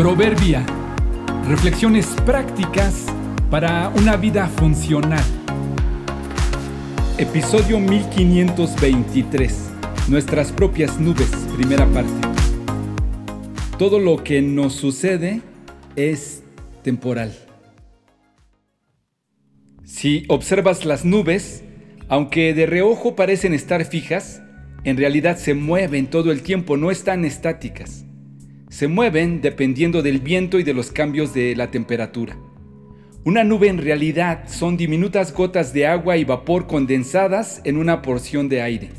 Proverbia. Reflexiones prácticas para una vida funcional. Episodio 1523. Nuestras propias nubes, primera parte. Todo lo que nos sucede es temporal. Si observas las nubes, aunque de reojo parecen estar fijas, en realidad se mueven todo el tiempo, no están estáticas se mueven dependiendo del viento y de los cambios de la temperatura. Una nube en realidad son diminutas gotas de agua y vapor condensadas en una porción de aire.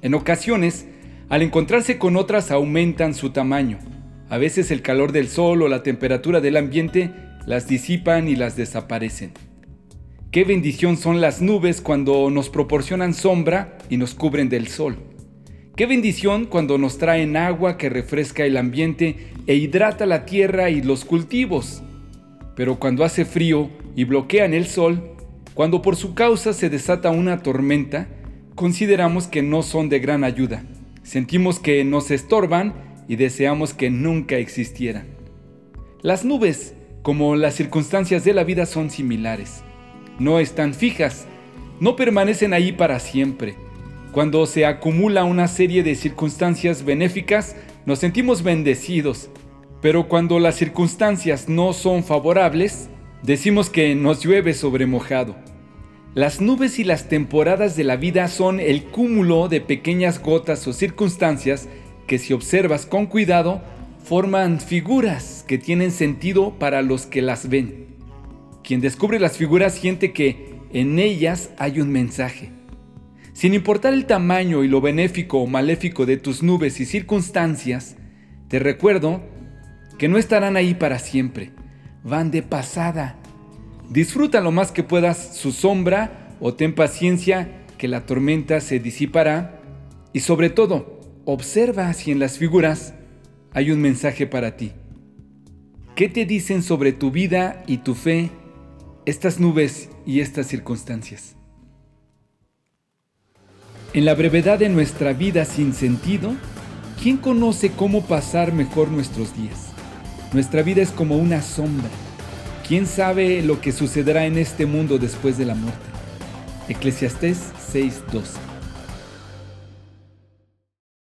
En ocasiones, al encontrarse con otras aumentan su tamaño. A veces el calor del sol o la temperatura del ambiente las disipan y las desaparecen. Qué bendición son las nubes cuando nos proporcionan sombra y nos cubren del sol. Qué bendición cuando nos traen agua que refresca el ambiente e hidrata la tierra y los cultivos. Pero cuando hace frío y bloquean el sol, cuando por su causa se desata una tormenta, consideramos que no son de gran ayuda. Sentimos que nos estorban y deseamos que nunca existieran. Las nubes, como las circunstancias de la vida, son similares. No están fijas, no permanecen ahí para siempre cuando se acumula una serie de circunstancias benéficas, nos sentimos bendecidos, pero cuando las circunstancias no son favorables, decimos que nos llueve sobre mojado. Las nubes y las temporadas de la vida son el cúmulo de pequeñas gotas o circunstancias que si observas con cuidado, forman figuras que tienen sentido para los que las ven. Quien descubre las figuras siente que en ellas hay un mensaje. Sin importar el tamaño y lo benéfico o maléfico de tus nubes y circunstancias, te recuerdo que no estarán ahí para siempre, van de pasada. Disfruta lo más que puedas su sombra o ten paciencia que la tormenta se disipará y sobre todo, observa si en las figuras hay un mensaje para ti. ¿Qué te dicen sobre tu vida y tu fe estas nubes y estas circunstancias? En la brevedad de nuestra vida sin sentido, ¿quién conoce cómo pasar mejor nuestros días? Nuestra vida es como una sombra. ¿Quién sabe lo que sucederá en este mundo después de la muerte? Eclesiastés 6:12